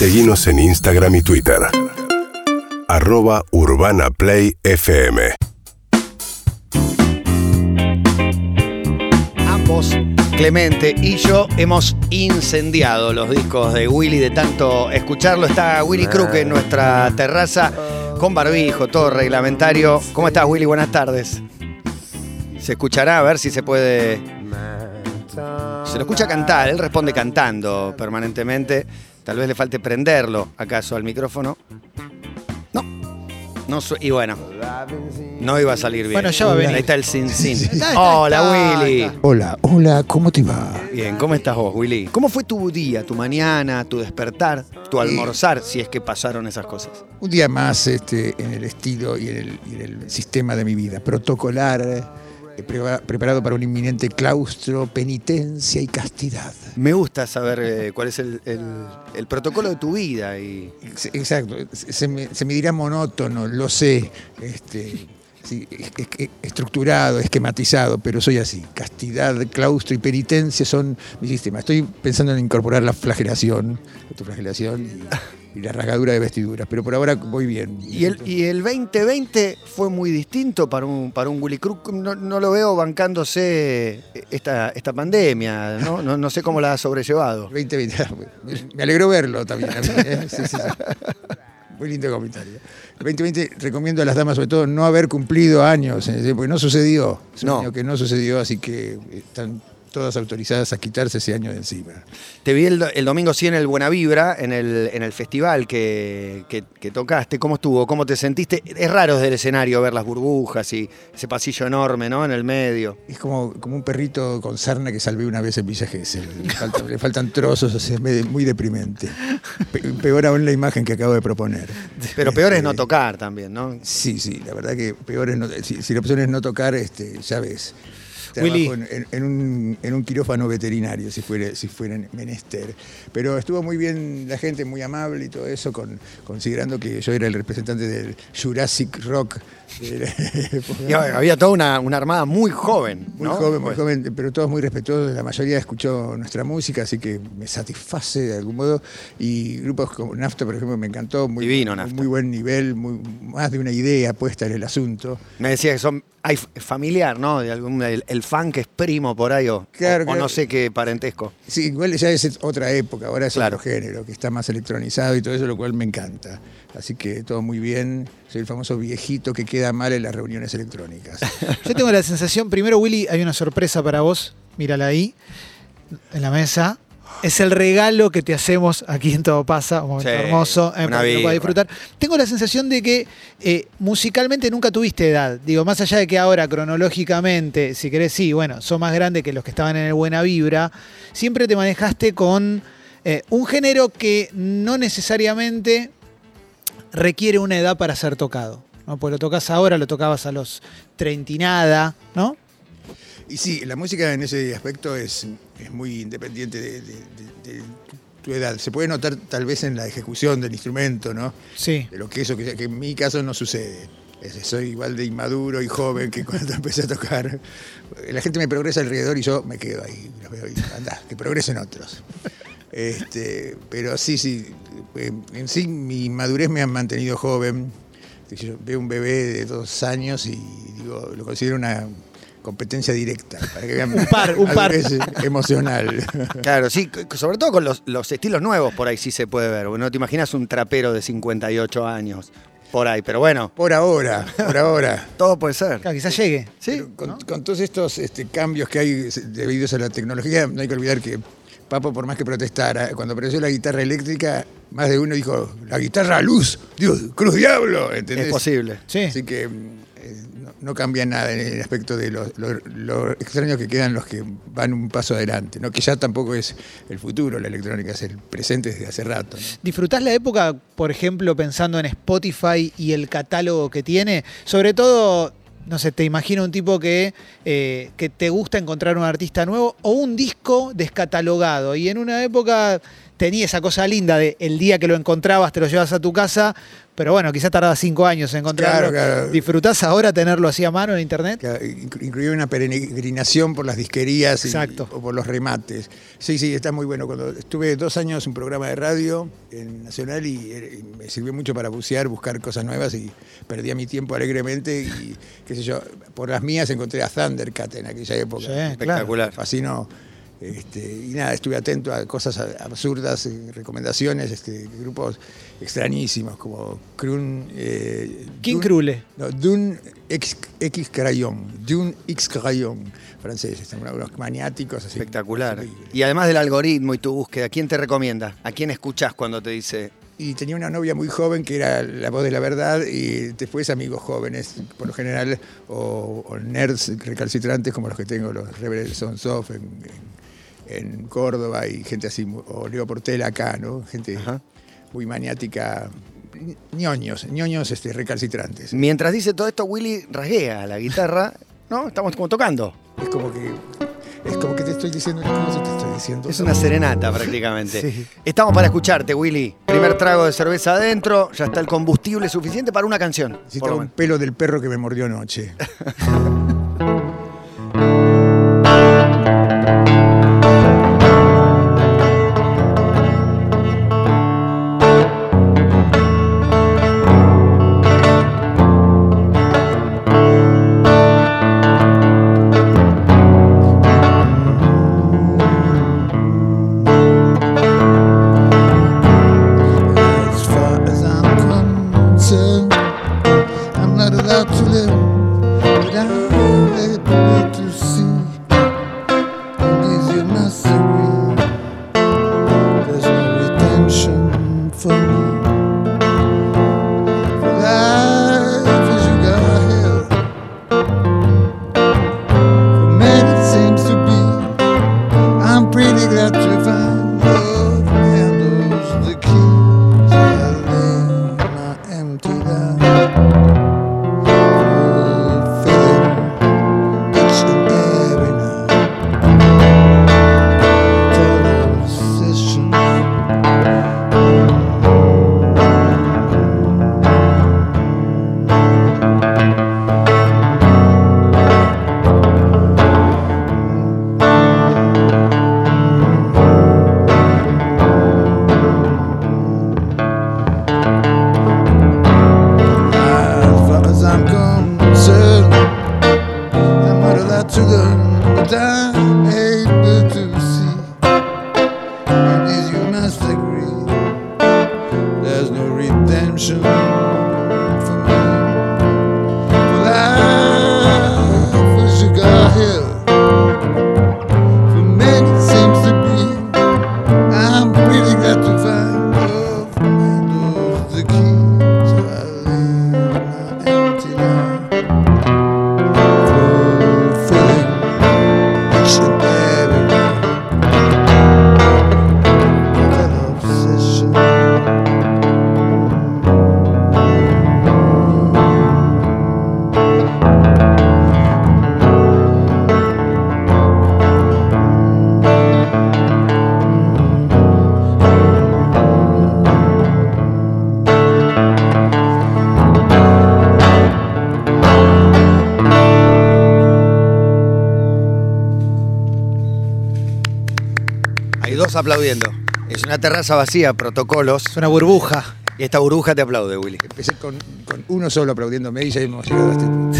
Seguimos en Instagram y Twitter. Arroba Urbana Play FM. Ambos, Clemente y yo, hemos incendiado los discos de Willy de tanto escucharlo. Está Willy Crook en nuestra terraza con barbijo, todo reglamentario. ¿Cómo estás, Willy? Buenas tardes. Se escuchará, a ver si se puede. Se lo escucha cantar, él responde cantando permanentemente. Tal vez le falte prenderlo, acaso, al micrófono. No. No y bueno, no iba a salir bien. Bueno, ya va a venir. Ahí está el sin sin. Está, está, Hola, está, Willy. está. Hola, hola, ¿cómo te va? Bien, ¿cómo estás vos, Willy? ¿Cómo fue tu día, tu mañana, tu despertar, tu almorzar, si es que pasaron esas cosas? Un día más este, en el estilo y en el, y en el sistema de mi vida, protocolar, eh, preparado para un inminente claustro, penitencia y castidad. Me gusta saber eh, cuál es el, el- el protocolo de tu vida y Ex- Exacto, se me, se me dirá monótono, lo sé, este, sí, es- es- es- estructurado, esquematizado, pero soy así. Castidad, claustro y penitencia son mi sistema. Estoy pensando en incorporar la flagelación, autoflagelación y, y la rasgadura de vestiduras, pero por ahora voy bien. Y el, y el 2020 fue muy distinto para un, para un Willy Crook. No, no lo veo bancándose esta, esta pandemia, ¿no? ¿no? no sé cómo la ha sobrellevado. 2020. Me alegró verlo también a mí. ¿eh? Sí, sí, sí. Muy lindo comentario. El 2020 recomiendo a las damas sobre todo no haber cumplido años, porque no sucedió. Es un No. año que no sucedió, así que están todas autorizadas a quitarse ese año de encima. Te vi el, do- el domingo sí en el Buena Vibra, en el, en el festival que, que- que tocaste. ¿Cómo estuvo? ¿Cómo te sentiste? Es raro desde el escenario ver las burbujas y ese pasillo enorme, ¿no? En el medio. Es como, como un perrito con sarna que salvé una vez en Villa Gesell. Le, falta- le faltan trozos, o sea, es muy deprimente. Pe- peor aún la imagen que acabo de proponer. Pero peor es no Este, tocar también, ¿no? Sí, sí, la verdad que peor es no, si, si la opción es no tocar, este, ya ves. Willy. En, en- en un, en un quirófano veterinario, si fuera, si menester. Pero estuvo muy bien la gente, muy amable y todo eso, con, considerando que yo era el representante del Jurassic Rock. Y había toda una, una armada muy joven, Muy ¿no? joven, muy Pues, joven, pero todos muy respetuosos. La mayoría escuchó nuestra música, así que me satisface de algún modo. Y grupos como Nafta, por ejemplo, me encantó. Muy, Divino, Nafta. Muy buen nivel, muy, más de una idea puesta en el asunto. Me decía que son hay familiar, ¿no? De algún, el, el fan que es primo por ahí o, Claro, o- o no sé qué parentesco. Sí, igual ya es otra época, ahora es Claro. otro género, que está más electronizado y todo eso, lo cual me encanta. Así que todo muy bien. Soy el famoso viejito que queda mal en las reuniones electrónicas. Yo tengo la sensación, primero Willy, hay una sorpresa para vos, mírala ahí, en la mesa. Es el regalo que te hacemos aquí en Todo Pasa, un momento Sí, hermoso, eh, para disfrutar. Tengo la sensación de que eh, musicalmente nunca tuviste edad. Digo, más allá de que ahora cronológicamente, si querés, sí, bueno, sos más grande que los que estaban en el Buena Vibra, siempre te manejaste con eh, un género que no necesariamente requiere una edad para ser tocado. ¿no? Pues lo tocas ahora, lo tocabas a los 30 y nada, ¿no? Y sí, la música en ese aspecto es, es muy independiente de, de- de- de tu edad. Se puede notar tal vez en la ejecución del instrumento, ¿no? Sí. De lo que eso, que, que en mi caso no sucede. Es- soy igual de inmaduro y joven que cuando empecé a tocar. La gente me progresa alrededor y yo me quedo ahí. los veo y, anda, que progresen otros. Este, pero sí, sí, eh, en sí mi madurez me ha mantenido joven. Yo veo un bebé de dos años y digo, lo considero una competencia directa. Para que vean Un par, un par. emocional. Claro, sí, sobre todo con los, los estilos nuevos por ahí sí se puede ver. No te imaginas un trapero de 58 años por ahí, pero bueno, Por ahora, por ahora. todo puede ser. Claro, quizás llegue. Sí, con, con todos estos este, cambios que hay debidos a la tecnología, no hay que olvidar que Papo, por más que protestara, cuando apareció la guitarra eléctrica, más de uno dijo, la guitarra a luz, Dios, cruz diablo, ¿entendés? es posible. Sí. Así que no, cambia nada en el aspecto de lo, lo- lo extraño que quedan los que van un paso adelante, ¿no? que ya tampoco es el futuro, la electrónica es el presente desde hace rato. ¿no? ¿Disfrutás la época, por ejemplo, pensando en Spotify y el catálogo que tiene? Sobre todo, no sé, te imagino un tipo que, eh, que te gusta encontrar un artista nuevo o un disco descatalogado. Y en una época tenía esa cosa linda de el día que lo encontrabas te lo llevas a tu casa, pero bueno, quizás tardaba cinco años en encontrarlo. Claro, claro. ¿Disfrutás ahora tenerlo así a mano en internet? Que inclu- incluía una peregrinación por las disquerías y- Exacto. o por los remates. Sí, sí, está muy bueno. Cuando estuve dos años en un programa de radio en Nacional y, eh, y me sirvió mucho para bucear, buscar cosas nuevas y perdía mi tiempo alegremente y qué sé yo, por las mías encontré a Thundercat en aquella época. Sí, Espectacular. Fascinó. Este, y nada, estuve atento a cosas absurdas, eh, recomendaciones, este, grupos extrañísimos como Krun. Eh, ¿Quién Dun- Krule? no, Dun X, X Crayon, Dun X Crayon, francés, están unos maniáticos así. Espectacular. Y además del algoritmo y tu búsqueda, ¿quién te recomienda? ¿A quién escuchás cuando te dice Y tenía una novia muy joven que era la voz de la verdad y después amigos jóvenes, por lo general, o, o nerds recalcitrantes como los que tengo, los Rebels Sons of en, en- en Córdoba y gente así, o Leo Portela acá, ¿no? Gente Ajá. muy maniática, ñoños, ñoños este, recalcitrantes. Mientras dice todo esto, Willy rasguea la guitarra, ¿no? Estamos como tocando. Es como que, es como que te estoy diciendo una cosa y te estoy diciendo Es una serenata prácticamente. Sí. Estamos para escucharte, Willy. Primer trago de cerveza adentro, ya está el combustible suficiente para una canción. lo un pelo del perro que me mordió anoche. aplaudiendo. Es una terraza vacía, protocolos. Es una burbuja. Y esta burbuja te aplaude, Willy. Empecé con, con uno solo aplaudiéndome y ya hemos llegado a este punto.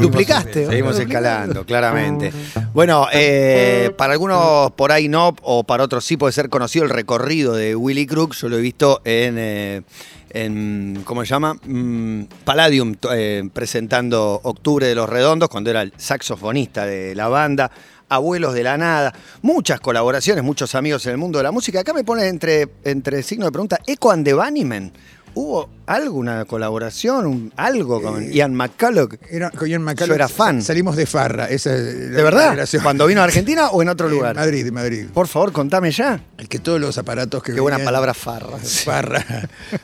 Duplicaste. Seguimos escalando, claramente. Bueno, eh, para algunos por ahí no, o para otros sí puede ser conocido el recorrido de Willy Crook. Yo lo he visto en, eh, en ¿cómo se llama? Mm, Palladium, eh, presentando Octubre de los Redondos, cuando era el saxofonista de la banda. Abuelos de la Nada, muchas colaboraciones, muchos amigos en el mundo de la música. Acá me pone entre, entre signos de pregunta, ¿Echo and the? ¿Hubo alguna colaboración, un- algo con Ian McCulloch? Era, con Ian McCulloch Yo era fan. Salimos de farra. Esa es ¿De verdad? relación. ¿Cuando vino a Argentina o en otro En lugar? Madrid, en Madrid. Por favor, contame ya. El que todos los aparatos que Qué buena palabra farra. Farra.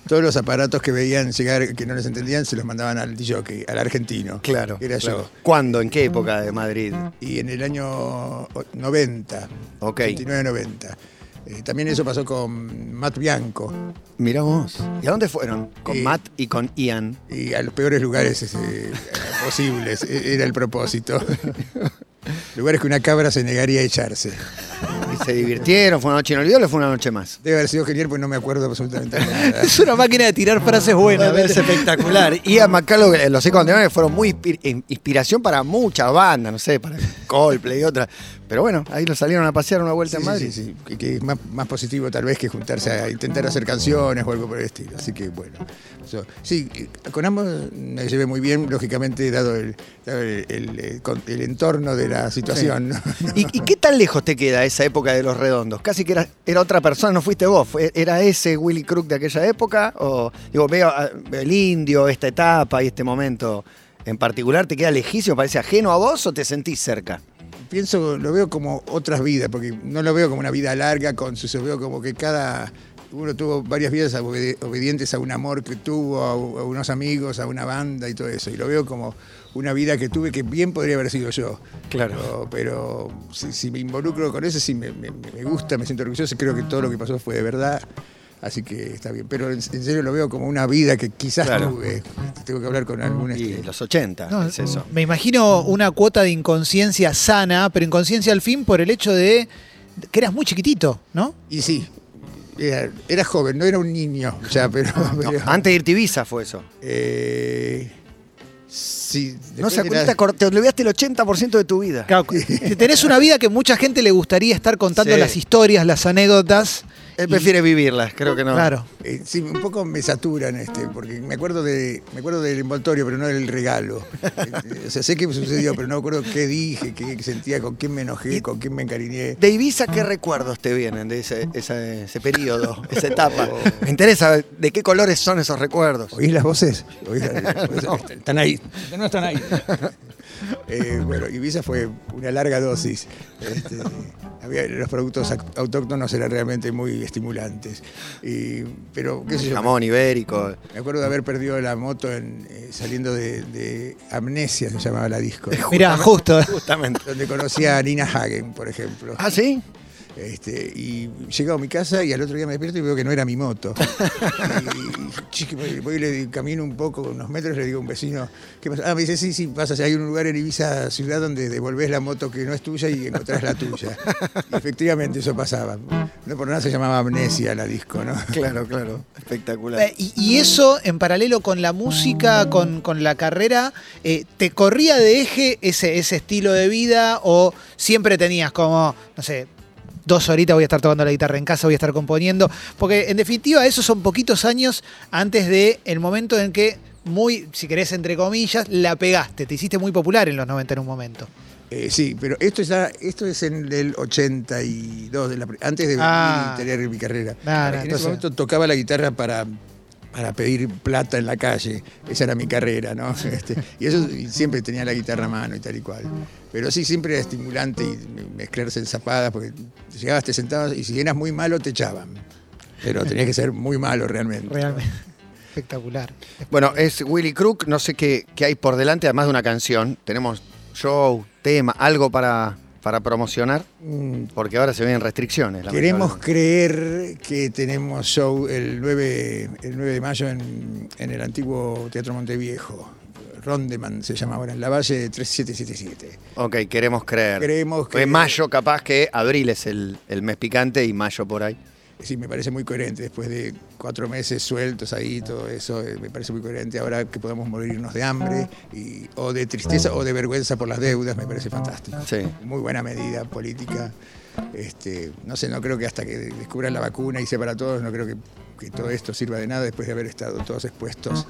Todos los aparatos que veían llegar, que no les entendían, se los mandaban al DJ, al argentino. Claro. Era claro. yo. ¿Cuándo? ¿En qué época de Madrid? Y en el año 90, Ok. 89-90, Eh, también eso pasó con Matt Bianco Mirá vos. ¿Y a dónde fueron? Con Eh, Matt y con Ian. y a los peores lugares este, posibles. E- Era el propósito. lugares que una cabra se negaría a echarse. Y se divirtieron, fue una noche inolvidable o fue una noche más. Debe haber sido genial, pues no me acuerdo absolutamente nada. Es una máquina de tirar frases buenas. Es espectacular. Ian McCallum, eh, los de fueron muy inspi- in- inspiración para muchas bandas, no sé, para Coldplay y otras. Pero bueno, ahí lo salieron a pasear una vuelta Sí, en Madrid. sí, sí, que, es más, más positivo tal vez que juntarse a intentar hacer canciones o algo por el estilo. Así que bueno. sí, con ambos me llevé muy bien, lógicamente, dado el, dado el, el- el con- el entorno de la situación. ¿no? ¿Y, y qué tan lejos te queda esa época de los redondos? Casi que era, era otra persona, no fuiste vos. ¿Era ese Willy Crook de aquella época? ¿O digo, veo ah, el indio, esta etapa y este momento en particular, te queda lejísimo, parece ajeno a vos o te sentís cerca? Pienso, lo veo como otras vidas, porque no lo veo como una vida larga, con sus, lo veo como que cada uno tuvo varias vidas obedientes a un amor que tuvo, a, unos amigos, a una banda y todo eso. Y lo veo como una vida que tuve que bien podría haber sido yo. Claro. Pero, pero si, si me involucro con eso, sí me, me- me gusta, me siento orgulloso, creo que todo lo que pasó fue de verdad. Así que está bien. Pero en, en serio lo veo como una vida que quizás Claro. tuve. Tengo que hablar con algún Y este, los 80, No, es eso. Me imagino una cuota de inconsciencia sana, pero inconsciencia al fin por el hecho de que eras muy chiquitito, ¿no? Y sí, era, era joven, no era un niño pero... No, pero, antes de irte a Ibiza fue eso. eh, sí, No se era- te, olvidaste el 80% de tu vida. Claro, tenés una vida que mucha gente le gustaría estar contando Sí. las historias, las anécdotas. Él y- prefiere vivirlas, creo que no. Claro. eh, sí, un poco me saturan este, porque me acuerdo de, me acuerdo del envoltorio, pero no del regalo. O sea, sé que sucedió, pero no me acuerdo qué dije, qué sentía, con quién me enojé, con quién me encariñé. De Ibiza, ¿qué recuerdos te vienen de ese, ese, ese periodo, esa etapa? Me interesa de qué colores son esos recuerdos. ¿Oís las voces? ¿Oís las- Están ahí. No están ahí. Eh, bueno, Ibiza fue una larga dosis. Este, había- los productos autóctonos eran realmente muy estimulantes. Y- pero, qué sé yo. Jamón ibérico. Me acuerdo de haber perdido la moto en, eh, saliendo de, de Amnesia, se llamaba la disco. Mirá, justo. Justamente. Donde conocí a Nina Hagen, por ejemplo. ¿Ah, sí? Este, y llego a mi casa y al otro día me despierto y veo que no era mi moto. y voy, voy y le camino un poco, unos metros, le digo a un vecino, ¿qué pasa? Ah, me dice, sí, sí, pasa, hay un lugar en Ibiza ciudad donde devolvés la moto que no es tuya y encontrás la tuya. Y efectivamente eso pasaba. No por nada se llamaba Amnesia la disco, ¿no? Claro, claro. Espectacular. Eh, y, y eso, en paralelo con la música, con, con la carrera, eh, ¿te corría de eje ese, ese estilo de vida o siempre tenías como, no sé, dos horitas voy a estar tocando la guitarra en casa, voy a estar componiendo? Porque en definitiva esos son poquitos años antes de el momento en que muy, si querés entre comillas, la pegaste, te hiciste muy popular en los 90 en un momento. Eh, sí, pero esto, ya, esto es en el 82, de la antes de Ah. venir y tener mi carrera. En ese momento tocaba la guitarra para, para pedir plata en la calle. Esa era mi carrera, ¿no? Este, y eso y siempre tenía la guitarra a mano y tal y cual. Pero sí, siempre era estimulante y mezclarse en zapadas, porque llegabas, te sentabas y si eras muy malo te echaban. Pero tenías que ser muy malo realmente. Realmente. Espectacular. Bueno, es Willy Crook, no sé qué, qué hay por delante, además de una canción. Tenemos show, tema, algo para, para promocionar, Mm, porque ahora se vienen restricciones. Queremos creer que tenemos show el 9, el 9 de mayo en, en el antiguo Teatro Monteviejo. Rondeman se llama ahora, en la Valle 3777. Ok, queremos creer. Queremos Porque creer. mayo, capaz que abril es el, el mes picante y mayo por ahí. Sí, me parece muy coherente. Después de cuatro meses sueltos ahí, todo eso, eh, me parece muy coherente. Ahora que podemos morirnos de hambre, y, o de tristeza, o de vergüenza por las deudas, me parece fantástico. Sí. Muy buena medida política. Este, no sé, no creo que hasta que descubran la vacuna y sea para todos, no creo que, que todo esto sirva de nada después de haber estado todos expuestos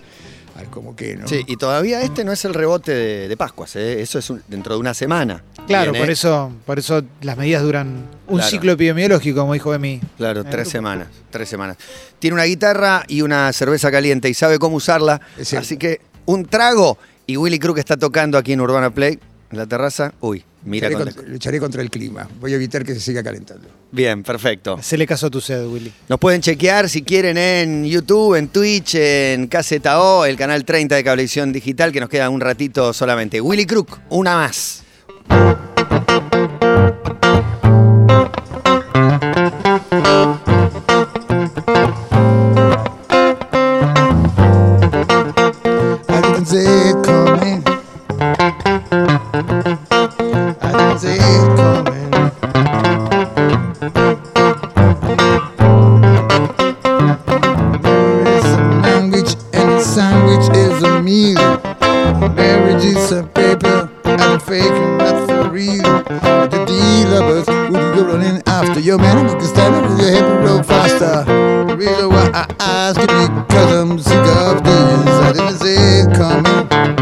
al como que, ¿no? Sí, y todavía este no es el rebote de, de Pascuas, ¿eh? eso es un- dentro de una semana. Claro, Viene, por eso, por eso las medidas duran un Claro. ciclo epidemiológico, como dijo Emi. Claro, tres grupo. semanas, tres semanas. Tiene una guitarra y una cerveza caliente y sabe cómo usarla. Así que un trago y Willy Crook está tocando aquí en Urbana Play, en la terraza. Uy, mira. Lucharé con- contra, lucharé contra el clima. Voy a evitar que se siga calentando. Bien, perfecto. Se le casó tu sed, Willy. Nos pueden chequear si quieren en YouTube, en Twitch, en KZO, el canal 30 de Cablevisión Digital, que nos queda un ratito solamente. Willy Crook, una más. After Your man you can stand up with your hip and roll faster. The reason why I ask you because I'm sick of this. I didn't see it coming.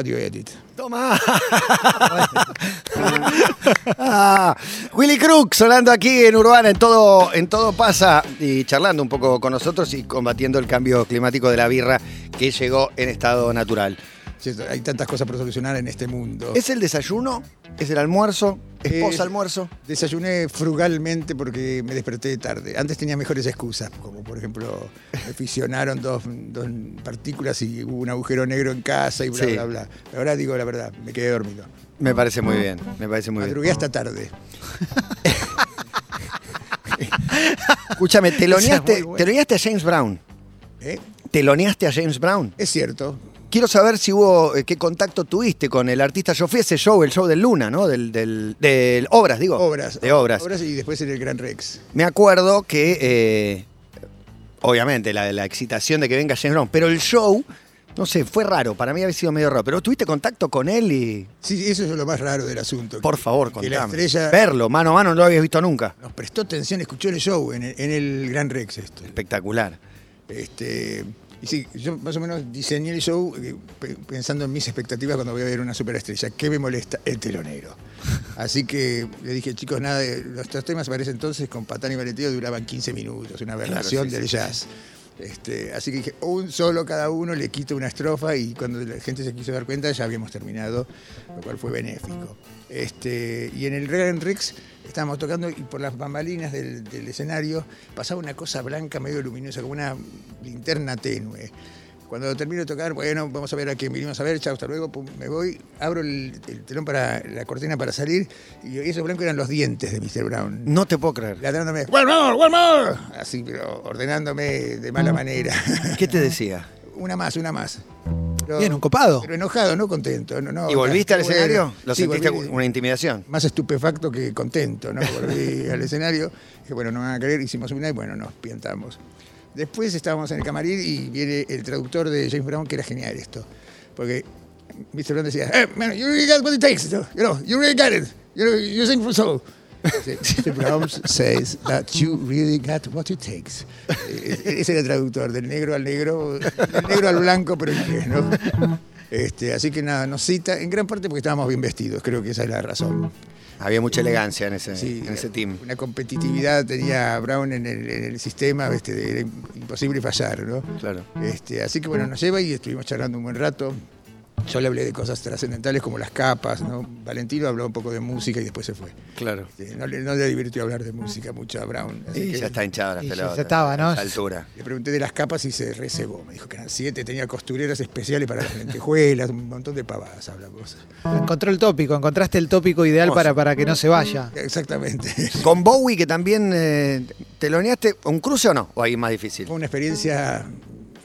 Radio Edit. Toma. Ah, Willy Crook sonando aquí en Urbana, en todo, en todo pasa y charlando un poco con nosotros y combatiendo el cambio climático de la birra que llegó en estado natural. Hay tantas cosas por solucionar en este mundo. ¿Es el desayuno? ¿Es el almuerzo? ¿Es Es- posalmuerzo? Desayuné frugalmente porque me desperté tarde. Antes tenía mejores excusas, como por ejemplo, me fisionaron dos, dos partículas y hubo un agujero negro en casa y bla, Sí. bla, bla. Ahora digo la verdad, me quedé dormido. Me parece muy bien, me parece muy bien. Madrugué hasta tarde. Escúchame, teloneaste, teloneaste a James Brown. ¿eh? ¿Teloneaste a James Brown? Es cierto. Quiero saber si hubo, eh, qué contacto tuviste con el artista. Yo fui a ese show, el show del Luna, ¿no? Del, del, del Obras, digo. Obras. De Obras. y después en el Gran Rex. Me acuerdo que, eh, obviamente, la, la excitación de que venga James Brown, pero el show, no sé, fue raro. Para mí había sido medio raro. Pero tuviste contacto con él y, Sí, eso es lo más raro del asunto. por favor, Que la contame. estrella Verlo, mano a mano, no lo habías visto nunca. nos prestó atención, escuchó el show en el, en el Gran Rex. Esto. Espectacular. Este, y sí, yo más o menos diseñé el show eh, pe- pensando en mis expectativas cuando voy a ver una superestrella. ¿Qué me molesta? El telonero. Así que le dije, chicos, nada, de, los tres temas para ese entonces con Patán y Valentín duraban 15 minutos, una aberración sí, del sí. jazz. Este, así que dije, un solo cada uno, le quito una estrofa y cuando la gente se quiso dar cuenta ya habíamos terminado, lo cual fue benéfico. Este, y en el Gran Rex estábamos tocando y por las bambalinas del escenario pasaba una cosa blanca medio luminosa, como una linterna tenue. Cuando termino de tocar, bueno, vamos a ver a quién vinimos a ver, chao, hasta luego, pum, me voy, abro el, el telón para la cortina para salir y esos blancos eran los dientes de Mr. Brown. No te puedo creer. Ladrándome, one more, one more, así, pero ordenándome de mala manera. ¿Qué te decía? una más, una más. Pero- Bien, un copado. Pero enojado, no contento. No, no, ¿Y volviste al escenario? ¿Lo Sí, sentiste volví una intimidación? Más estupefacto que contento, ¿no? Volví al escenario. Dije, bueno, no me van a creer, hicimos una y bueno, nos piantamos. Después estábamos en el camarín y viene el traductor de James Brown, que era genial esto. Porque Mr. Brown decía, hey, man, you really got what it takes. You know, you really got it. You, know, you sing for soul. Mr. Brown says that you really got what it takes. Eh, Ese era el traductor, del negro al negro, del negro al blanco, pero en inglés, ¿no? Este, así que nada, nos cita, en gran parte porque estábamos bien vestidos, creo que esa es la razón. Había mucha elegancia en ese, Sí, en ese team. Una competitividad tenía Brown en el, en el sistema, este, era imposible fallar, ¿no? Claro. Este, así que bueno, nos lleva y estuvimos charlando un buen rato. Yo le hablé de cosas trascendentales como las capas, ¿no? Valentino habló un poco de música y después se fue. Claro. Este, no, le, no le divirtió hablar de música mucho a Brown. así Y que ya está hinchado las Y ya pelotas. estaba, ¿no? A esa altura. Le pregunté de las capas y se recebó. Me dijo que eran siete, tenía costureras especiales para las lentejuelas, un montón de pavadas hablamos. Encontró el tópico, encontraste el tópico ideal para, para que no se vaya. Exactamente. Con Bowie, que también eh, teloneaste, ¿un cruce o no? ¿O ahí más difícil? Fue una experiencia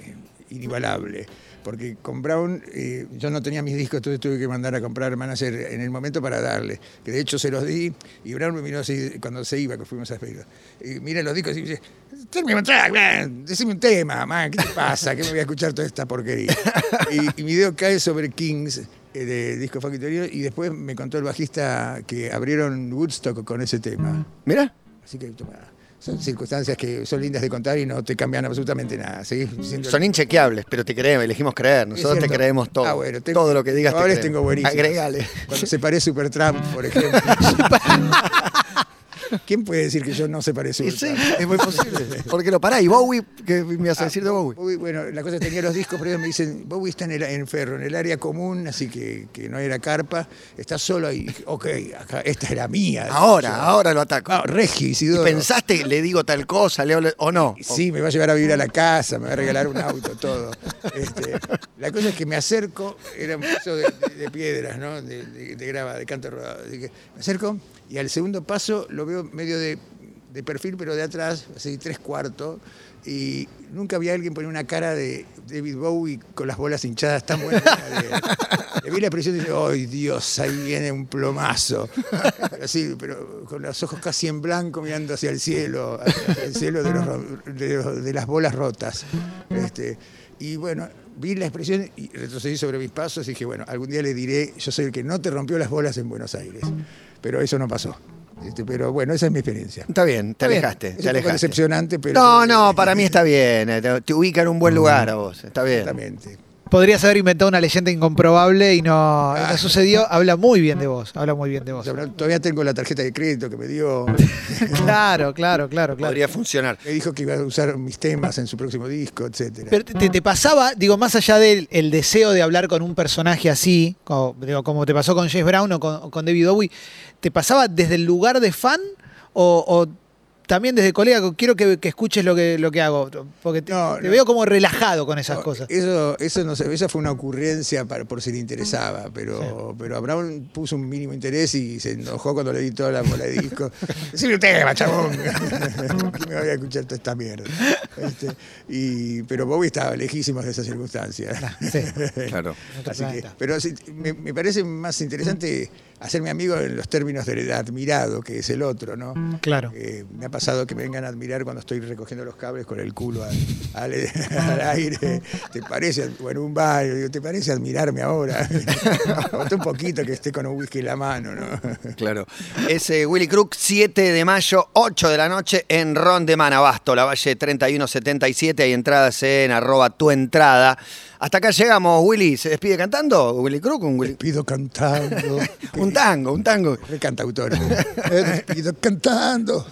eh, inigualable. Porque con Brown eh, yo no tenía mis discos, entonces tuve que mandar a comprar manager en el momento para darle. Que de hecho se los di y Brown me miró así cuando se iba, que fuimos a despedirlo. Y mira los discos y dice, one track, man. Decime un tema, man. ¿Qué te pasa? ¿Qué me voy a escuchar toda esta porquería? Y, y mi dedo cae sobre Kings eh, de disco Italiano y después me contó el bajista que abrieron Woodstock con ese tema. Mira, Así que toma, son circunstancias que son lindas de contar y no te cambian absolutamente nada. ¿sí? Son inchequeables, pero te creemos, elegimos creer. Nosotros te creemos todo. Ah, bueno, tengo- todo lo que digas te probables creemos. tengo buenísimas. Agregale. Cuando separé Supertramp, por ejemplo. ¿Quién puede decir que yo no para Y Ultra? sí, es muy posible. ¿Por qué no? Pará, y Bowie, ¿qué me vas a decir de Bowie? Bowie, bueno, la cosa es que tenía los discos, pero ellos me dicen, Bowie está en, el, en Ferro, en el área común, así que, que no era carpa, está solo ahí. Ok, acá, esta era mía. Ahora, Yo- ahora lo ataco. Ah, Regio, ¿Y Isidoro. pensaste, le digo tal cosa, le hablo- o no? Sí, me va a llevar a vivir a la casa, me va a regalar un auto, todo. Este, la cosa es que me acerco, era un piso de, de- de piedras, ¿no? De, de- de grava, de canto rodado. Así que me acerco y al segundo paso lo veo medio de, de perfil, pero de atrás, así tres cuartos. Y nunca había alguien poner una cara de David Bowie con las bolas hinchadas tan buena. como la de él. Le vi la expresión y dije, ¡ay Dios! Ahí viene un plomazo. Así, pero con los ojos casi en blanco mirando hacia el cielo, hacia el cielo de, los de los- de las bolas rotas. Este, y bueno, vi la expresión y retrocedí sobre mis pasos y dije, bueno, algún día le diré, yo soy el que no te rompió las bolas en Buenos Aires. Pero eso no pasó. Este, pero bueno, esa es mi experiencia. Está bien, te bien, alejaste, es te un poco alejaste. decepcionante, pero- No, no, para mí está bien. eh, Te, te ubica en un buen lugar a vos, está bien. Exactamente. Podrías haber inventado una leyenda incomprobable y no, y no sucedió. Habla muy bien de vos. Habla muy bien de vos. todavía tengo la tarjeta de crédito que me dio. Claro, claro, claro, claro. Podría funcionar. Me dijo que iba a usar mis temas en su próximo disco, etcétera. Pero te, te pasaba, digo, más allá del el deseo de hablar con un personaje así, como, digo, como te pasó con James Brown o con, David Bowie, ¿te pasaba desde el lugar de fan o, o también desde colega? Quiero que, que escuches lo que, lo que hago, porque te, No, te no. veo como relajado con esas No, cosas. Eso, eso no sé, esa fue una ocurrencia para, por si le interesaba, pero, pero Abraham puso un mínimo interés y se enojó cuando le di toda la bola de disco. Decime usted, chabón. ¿Quién me voy a escuchar toda esta mierda? Este, y, pero Bowie estaba lejísimo de esas circunstancias. Sí. Claro. Así que, pero sí, me, me parece más interesante hacerme amigo en los términos del admirado, que es el otro, ¿no? Claro. Eh, me pasado que me vengan a admirar cuando estoy recogiendo los cables con el culo al, al- al aire. ¿Te parece? Bueno, un baño, digo, ¿te parece admirarme ahora? Un poquito que esté con un whisky en la mano, ¿no? Claro. Es eh, Willy Crook, 7 de mayo, 8 de la noche, en Ron de Manabasto, la Valle 3177. Hay entradas en arroba tu entrada. Hasta acá llegamos, Willy. ¿Se despide cantando? ¿Willy Crook? Un, Willy- Pido cantando. un tango, un tango. Re cantautor. Me despido cantando.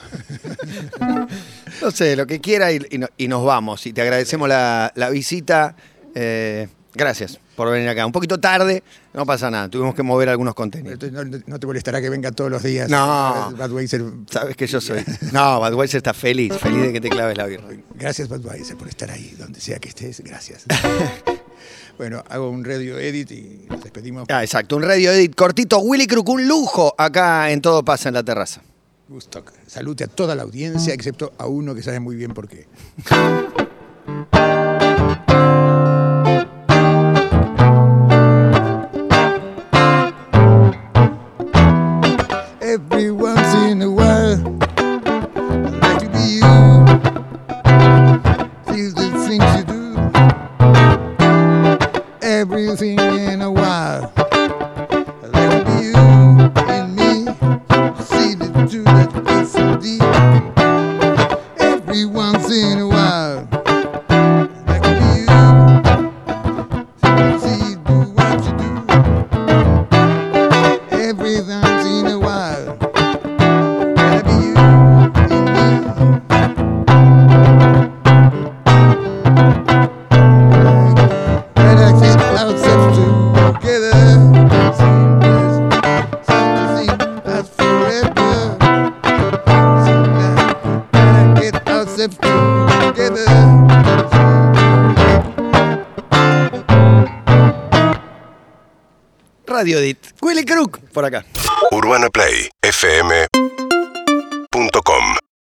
No sé, lo que quiera y, y no- y nos vamos. Y te agradecemos la, la visita. Eh, gracias por venir acá. Un poquito tarde, no pasa nada. Tuvimos que mover algunos contenidos. No, no te molestará que venga todos los días. No. Budweiser. Sabes que yo soy. No, Budweiser está feliz, feliz de que te claves la birra. Gracias, Budweiser, por estar ahí, donde sea que estés. Gracias. bueno, hago un radio edit y nos despedimos. Ah, exacto, un radio edit cortito. Willy Crook, un lujo acá en Todo Pasa en la Terraza. Gusto. Salute a toda la audiencia, excepto a uno que sabe muy bien por qué. Por acá. UrbanaPlayFM.com